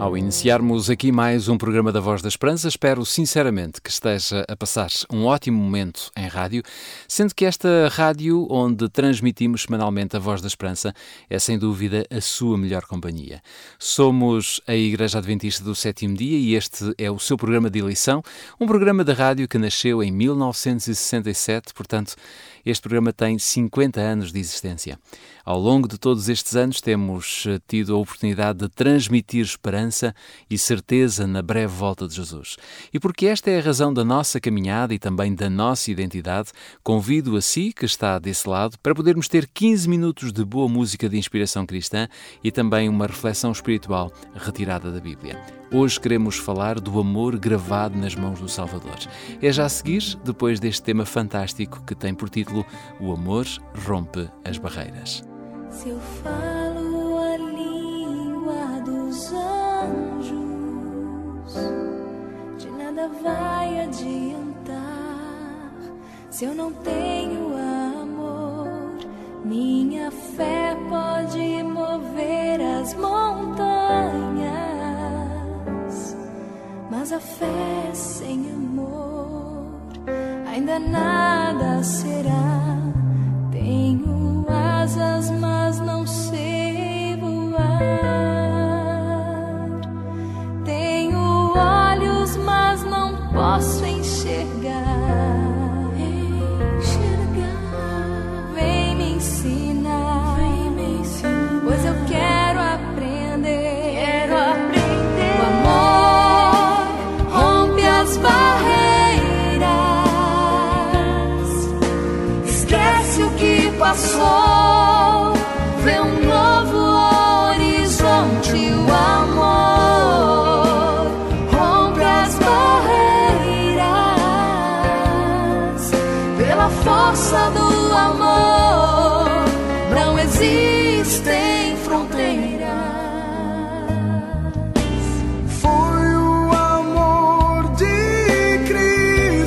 Ao iniciarmos aqui mais um programa da Voz da Esperança, espero sinceramente que esteja a passar um ótimo momento em rádio, sendo que esta rádio onde transmitimos semanalmente a Voz da Esperança é sem dúvida a sua melhor companhia. Somos a Igreja Adventista do Sétimo Dia e este é o seu programa de eleição, um programa da rádio que nasceu em 1967, portanto, este programa tem 50 anos de existência. Ao longo de todos estes anos, temos eh, tido a oportunidade de transmitir esperança e certeza na breve volta de Jesus. E porque esta é a razão da nossa caminhada e também da nossa identidade, convido a si, que está desse lado, para podermos ter 15 minutos de boa música de inspiração cristã e também uma reflexão espiritual retirada da Bíblia. Hoje queremos falar do amor gravado nas mãos do Salvador. É já a seguir, depois deste tema fantástico que tem por título O Amor Rompe as Barreiras. Se eu falo a língua dos anjos, de nada vai adiantar. Se eu não tenho amor, minha fé pode mover as montanhas. Mas a fé sem amor ainda nada será.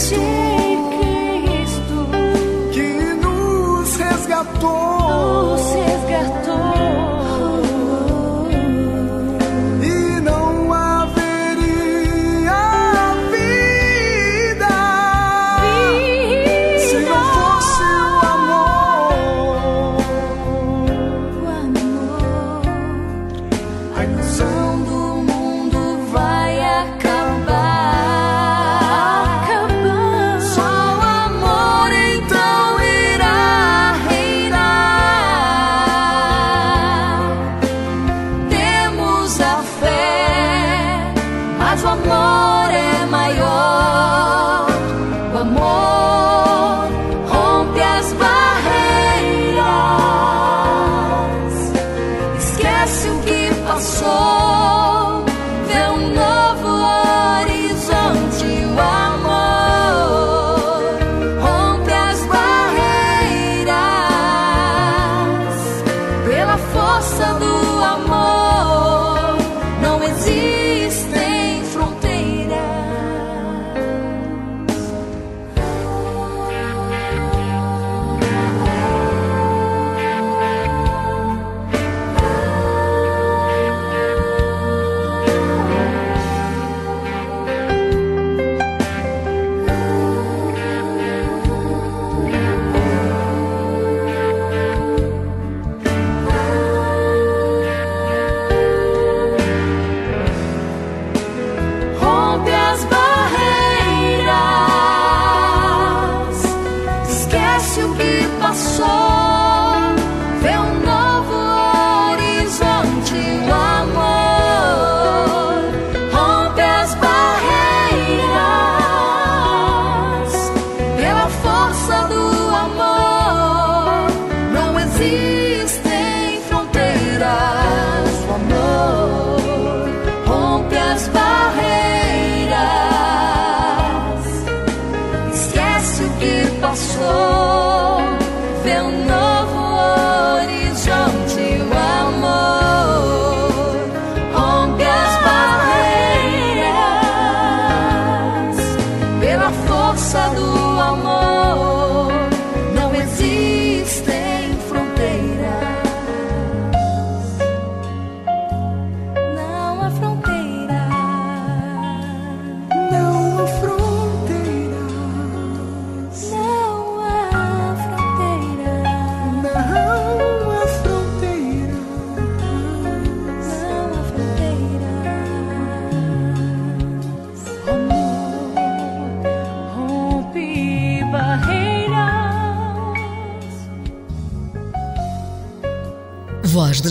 Cristo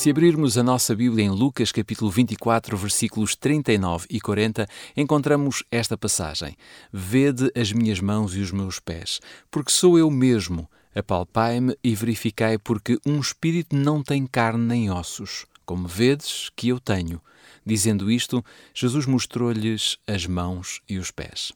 Se abrirmos a nossa Bíblia em Lucas capítulo 24, versículos 39 e 40, encontramos esta passagem: Vede as minhas mãos e os meus pés, porque sou eu mesmo. Apalpai-me e verificai, porque um espírito não tem carne nem ossos, como vedes que eu tenho. Dizendo isto, Jesus mostrou-lhes as mãos e os pés.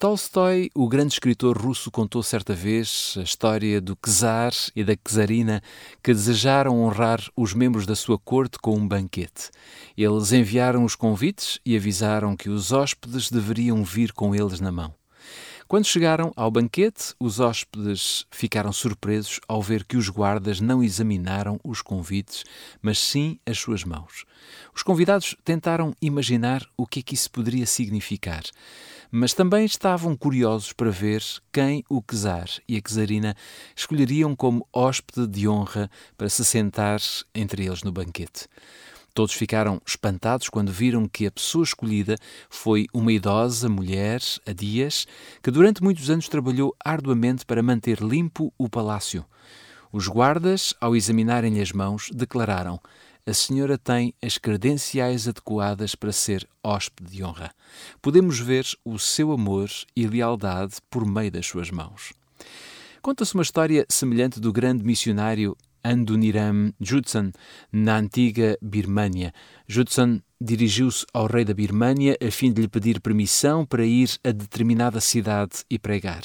Tolstói, o grande escritor russo, contou certa vez a história do czar e da czarina que desejaram honrar os membros da sua corte com um banquete. Eles enviaram os convites e avisaram que os hóspedes deveriam vir com eles na mão. Quando chegaram ao banquete, os hóspedes ficaram surpresos ao ver que os guardas não examinaram os convites, mas sim as suas mãos. Os convidados tentaram imaginar o que é que isso poderia significar, mas também estavam curiosos para ver quem o czar e a czarina escolheriam como hóspede de honra para se sentar entre eles no banquete. Todos ficaram espantados quando viram que a pessoa escolhida foi uma idosa mulher, a Dias, que durante muitos anos trabalhou arduamente para manter limpo o palácio. Os guardas, ao examinarem-lhe as mãos, declararam: A senhora tem as credenciais adequadas para ser hóspede de honra. Podemos ver o seu amor e lealdade por meio das suas mãos. Conta-se uma história semelhante do grande missionário Anduniram Judson, na antiga Birmânia. Judson dirigiu-se ao rei da Birmânia a fim de lhe pedir permissão para ir a determinada cidade e pregar.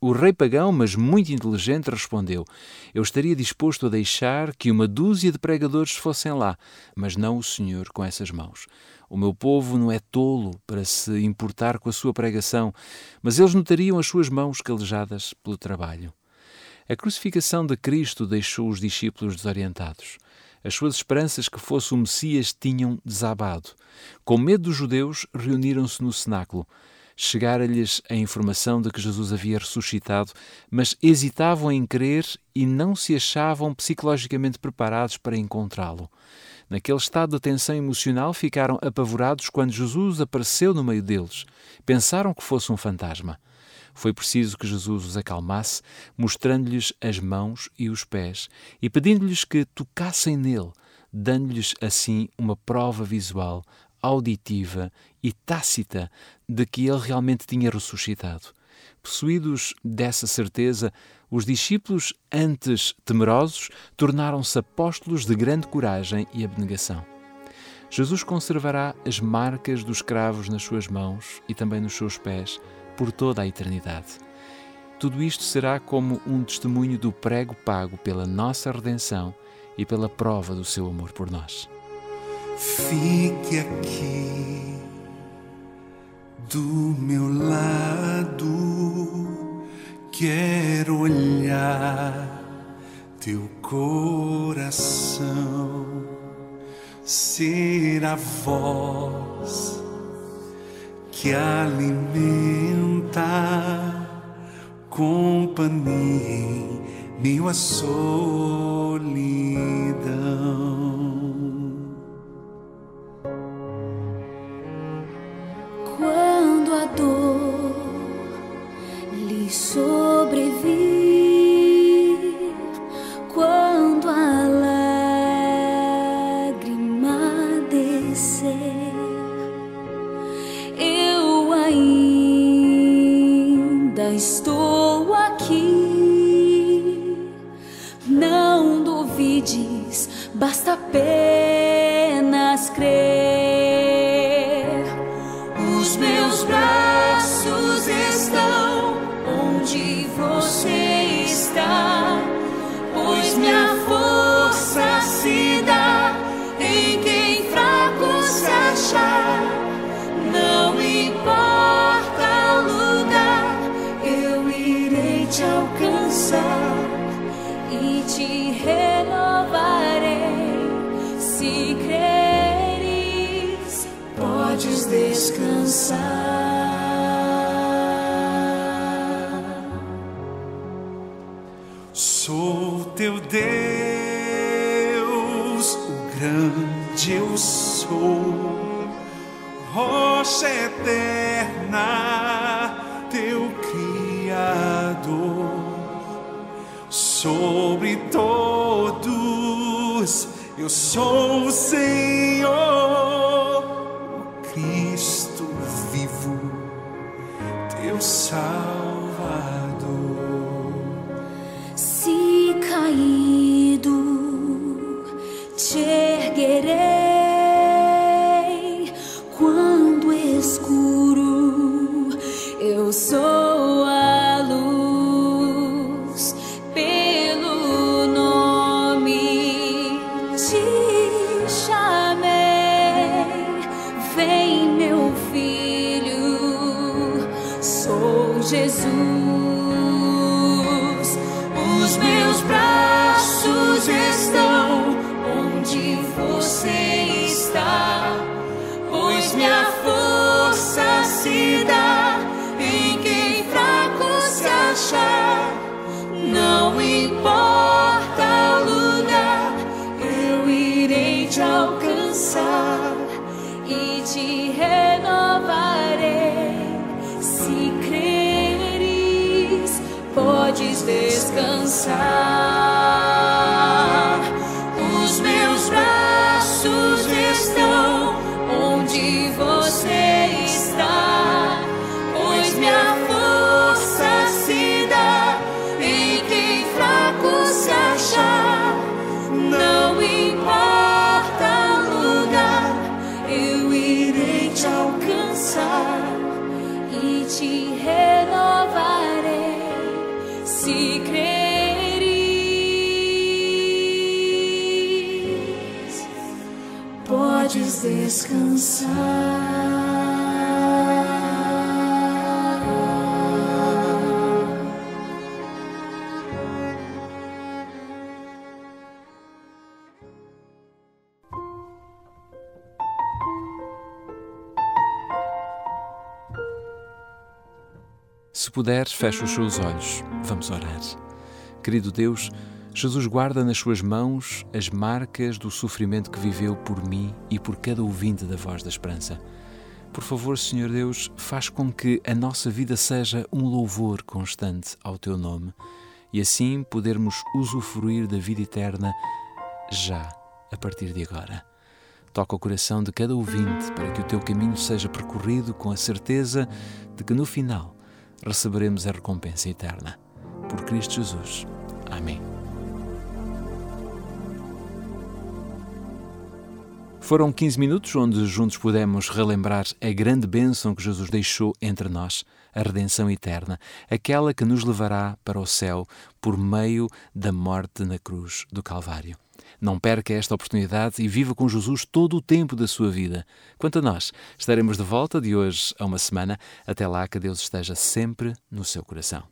O rei pagão, mas muito inteligente, respondeu: Eu estaria disposto a deixar que uma dúzia de pregadores fossem lá, mas não o senhor com essas mãos. O meu povo não é tolo para se importar com a sua pregação, mas eles notariam as suas mãos calejadas pelo trabalho. A crucificação de Cristo deixou os discípulos desorientados. As suas esperanças que fosse o Messias tinham desabado. Com medo dos judeus, reuniram-se no cenáculo. Chegara-lhes a informação de que Jesus havia ressuscitado, mas hesitavam em crer e não se achavam psicologicamente preparados para encontrá-lo. Naquele estado de tensão emocional, ficaram apavorados quando Jesus apareceu no meio deles. Pensaram que fosse um fantasma. Foi preciso que Jesus os acalmasse, mostrando-lhes as mãos e os pés e pedindo-lhes que tocassem nele, dando-lhes assim uma prova visual, auditiva e tácita de que ele realmente tinha ressuscitado. Possuídos dessa certeza, os discípulos, antes temerosos, tornaram-se apóstolos de grande coragem e abnegação. Jesus conservará as marcas dos cravos nas suas mãos e também nos seus pés por toda a eternidade. Tudo isto será como um testemunho do prego pago pela nossa redenção e pela prova do seu amor por nós. Fique aqui do meu lado, quero olhar teu coração, ser a voz que alimenta companhia em à solidão. Basta apenas crer. Os meus braços estão onde você está, pois minha força se dá em quem fraco se achar. Não importa o lugar, eu irei te alcançar e te renovarei se creres, podes descansar. Sou teu Deus, o grande eu sou, rocha eterna, teu Criador sobre todos eu sou o Senhor, o Cristo vivo, teu Salvador. Se puder, feche os seus olhos. Vamos orar. Querido Deus, Jesus guarda nas suas mãos as marcas do sofrimento que viveu por mim e por cada ouvinte da Voz da Esperança. Por favor, Senhor Deus, faz com que a nossa vida seja um louvor constante ao Teu nome e assim podermos usufruir da vida eterna já, a partir de agora. Toca o coração de cada ouvinte para que o teu caminho seja percorrido com a certeza de que no final receberemos a recompensa eterna. Por Cristo Jesus. Amém. Foram 15 minutos onde juntos pudemos relembrar a grande bênção que Jesus deixou entre nós, a redenção eterna, aquela que nos levará para o céu por meio da morte na cruz do Calvário. Não perca esta oportunidade e viva com Jesus todo o tempo da sua vida. Quanto a nós, estaremos de volta de hoje a uma semana. Até lá, que Deus esteja sempre no seu coração.